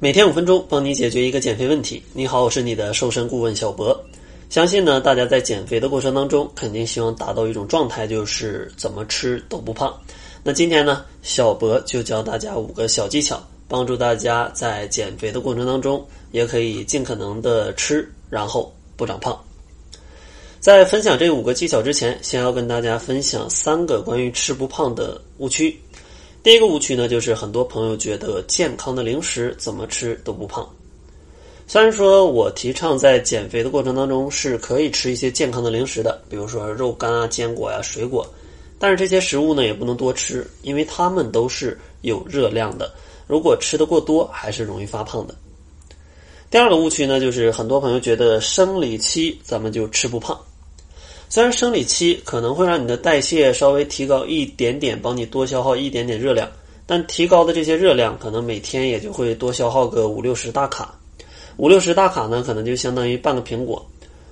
每天五分钟，帮你解决一个减肥问题。你好，我是你的瘦身顾问小博。相信呢，大家在减肥的过程当中，肯定希望达到一种状态，就是怎么吃都不胖。那今天呢，小博就教大家五个小技巧，帮助大家在减肥的过程当中，也可以尽可能的吃，然后不长胖。在分享这五个技巧之前，先要跟大家分享三个关于吃不胖的误区。第一个误区呢，就是很多朋友觉得健康的零食怎么吃都不胖。虽然说我提倡在减肥的过程当中是可以吃一些健康的零食的，比如说肉干啊、坚果呀、水果，但是这些食物呢也不能多吃，因为它们都是有热量的。如果吃的过多，还是容易发胖的。第二个误区呢，就是很多朋友觉得生理期咱们就吃不胖。虽然生理期可能会让你的代谢稍微提高一点点，帮你多消耗一点点热量，但提高的这些热量可能每天也就会多消耗个五六十大卡，五六十大卡呢，可能就相当于半个苹果。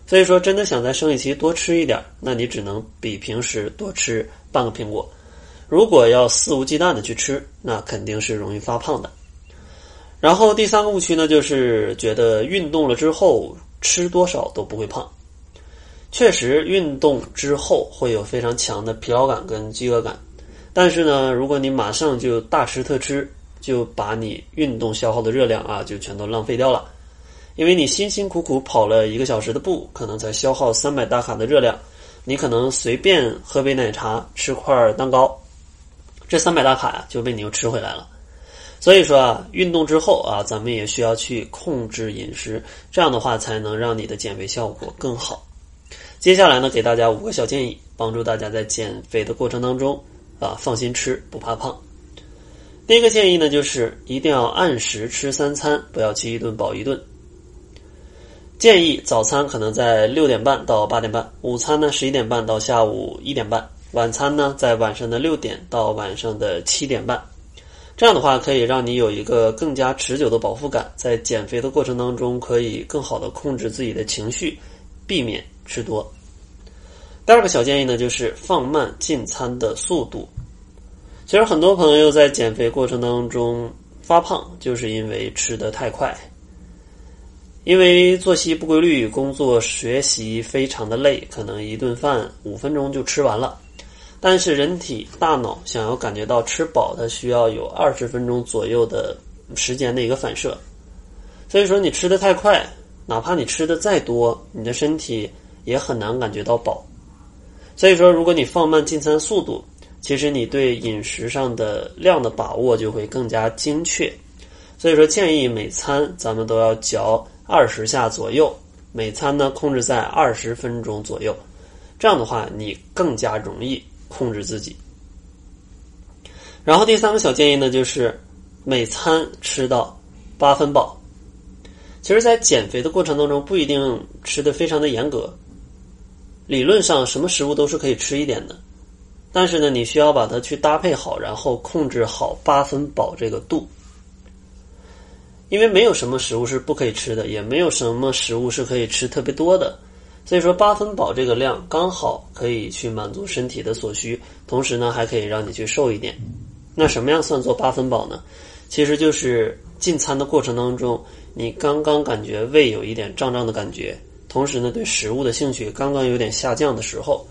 所以说，真的想在生理期多吃一点，那你只能比平时多吃半个苹果。如果要肆无忌惮的去吃，那肯定是容易发胖的。然后第三个误区呢，就是觉得运动了之后吃多少都不会胖。确实，运动之后会有非常强的疲劳感跟饥饿感，但是呢，如果你马上就大吃特吃，就把你运动消耗的热量啊，就全都浪费掉了。因为你辛辛苦苦跑了一个小时的步，可能才消耗三百大卡的热量，你可能随便喝杯奶茶、吃块蛋糕，这三百大卡呀就被你又吃回来了。所以说啊，运动之后啊，咱们也需要去控制饮食，这样的话才能让你的减肥效果更好。接下来呢，给大家五个小建议，帮助大家在减肥的过程当中啊放心吃，不怕胖。第一个建议呢，就是一定要按时吃三餐，不要吃一顿饱一顿。建议早餐可能在六点半到八点半，午餐呢十一点半到下午一点半，晚餐呢在晚上的六点到晚上的七点半。这样的话，可以让你有一个更加持久的饱腹感，在减肥的过程当中，可以更好的控制自己的情绪，避免。吃多。第二个小建议呢，就是放慢进餐的速度。其实很多朋友在减肥过程当中发胖，就是因为吃的太快。因为作息不规律，工作学习非常的累，可能一顿饭五分钟就吃完了。但是人体大脑想要感觉到吃饱，它需要有二十分钟左右的时间的一个反射。所以说你吃的太快，哪怕你吃的再多，你的身体。也很难感觉到饱，所以说，如果你放慢进餐速度，其实你对饮食上的量的把握就会更加精确。所以说，建议每餐咱们都要嚼二十下左右，每餐呢控制在二十分钟左右，这样的话你更加容易控制自己。然后第三个小建议呢，就是每餐吃到八分饱。其实，在减肥的过程当中，不一定吃的非常的严格。理论上，什么食物都是可以吃一点的，但是呢，你需要把它去搭配好，然后控制好八分饱这个度。因为没有什么食物是不可以吃的，也没有什么食物是可以吃特别多的，所以说八分饱这个量刚好可以去满足身体的所需，同时呢，还可以让你去瘦一点。那什么样算作八分饱呢？其实就是进餐的过程当中，你刚刚感觉胃有一点胀胀的感觉。同时呢，对食物的兴趣刚刚有点下降的时候，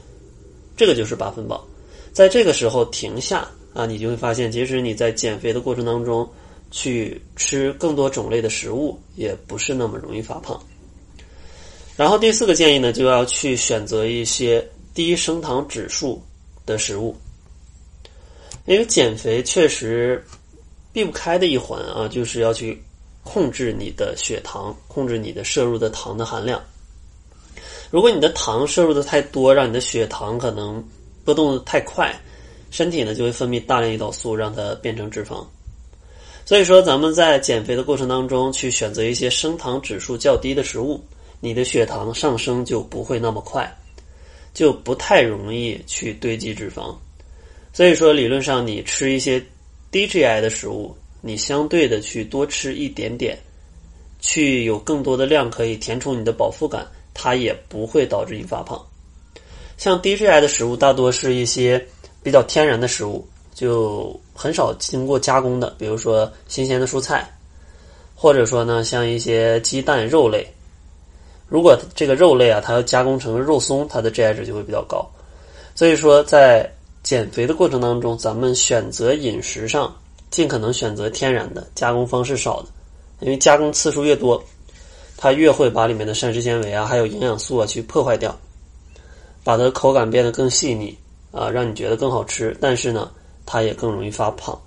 这个就是八分饱。在这个时候停下啊，你就会发现，即使你在减肥的过程当中去吃更多种类的食物，也不是那么容易发胖。然后第四个建议呢，就要去选择一些低升糖指数的食物，因为减肥确实避不开的一环啊，就是要去控制你的血糖，控制你的摄入的糖的含量。如果你的糖摄入的太多，让你的血糖可能波动的太快，身体呢就会分泌大量胰岛素，让它变成脂肪。所以说，咱们在减肥的过程当中，去选择一些升糖指数较低的食物，你的血糖上升就不会那么快，就不太容易去堆积脂肪。所以说，理论上你吃一些低 GI 的食物，你相对的去多吃一点点，去有更多的量可以填充你的饱腹感。它也不会导致你发胖。像低 GI 的食物，大多是一些比较天然的食物，就很少经过加工的，比如说新鲜的蔬菜，或者说呢，像一些鸡蛋、肉类，如果这个肉类啊，它要加工成肉松，它的 GI 值就会比较高。所以说，在减肥的过程当中，咱们选择饮食上尽可能选择天然的，加工方式少的，因为加工次数越多，它越会把里面的膳食纤维啊，还有营养素啊去破坏掉，把它的口感变得更细腻啊，让你觉得更好吃，但是呢，它也更容易发胖。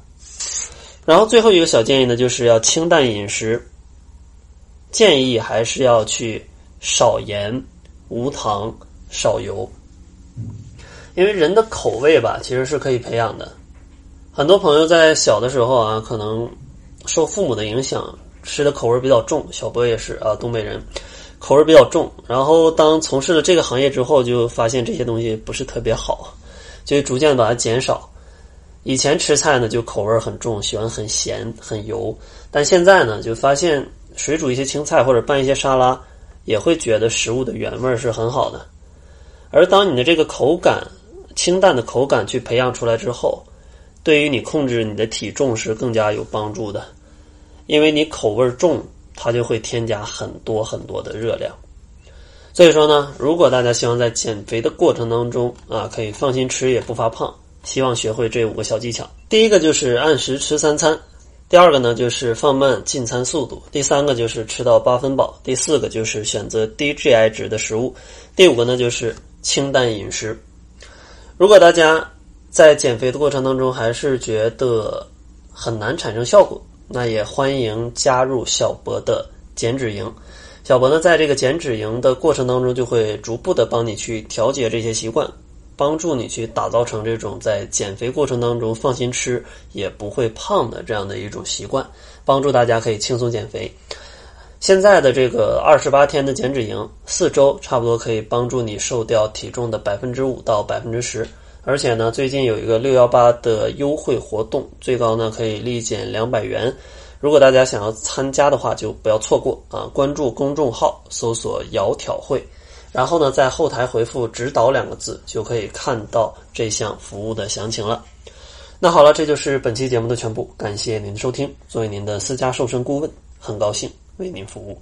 然后最后一个小建议呢，就是要清淡饮食，建议还是要去少盐、无糖、少油，因为人的口味吧，其实是可以培养的。很多朋友在小的时候啊，可能受父母的影响，吃的口味比较重。小波也是啊，东北人，口味比较重。然后当从事了这个行业之后，就发现这些东西不是特别好，就逐渐把它减少。以前吃菜呢就口味很重，喜欢很咸很油，但现在呢就发现水煮一些青菜或者拌一些沙拉，也会觉得食物的原味是很好的。而当你的这个口感清淡的口感去培养出来之后，对于你控制你的体重是更加有帮助的，因为你口味重，它就会添加很多很多的热量。所以说呢，如果大家希望在减肥的过程当中啊，可以放心吃也不发胖。希望学会这五个小技巧。第一个就是按时吃三餐，第二个呢就是放慢进餐速度，第三个就是吃到八分饱，第四个就是选择低 GI 值的食物，第五个呢就是清淡饮食。如果大家在减肥的过程当中还是觉得很难产生效果，那也欢迎加入小博的减脂营。小博呢在这个减脂营的过程当中，就会逐步的帮你去调节这些习惯。帮助你去打造成这种在减肥过程当中放心吃也不会胖的这样的一种习惯，帮助大家可以轻松减肥。现在的这个二十八天的减脂营，四周差不多可以帮助你瘦掉体重的百分之五到百分之十。而且呢，最近有一个六幺八的优惠活动，最高呢可以立减两百元。如果大家想要参加的话，就不要错过啊！关注公众号，搜索“窈窕会”。然后呢，在后台回复“指导”两个字，就可以看到这项服务的详情了。那好了，这就是本期节目的全部，感谢您的收听。作为您的私家瘦身顾问，很高兴为您服务。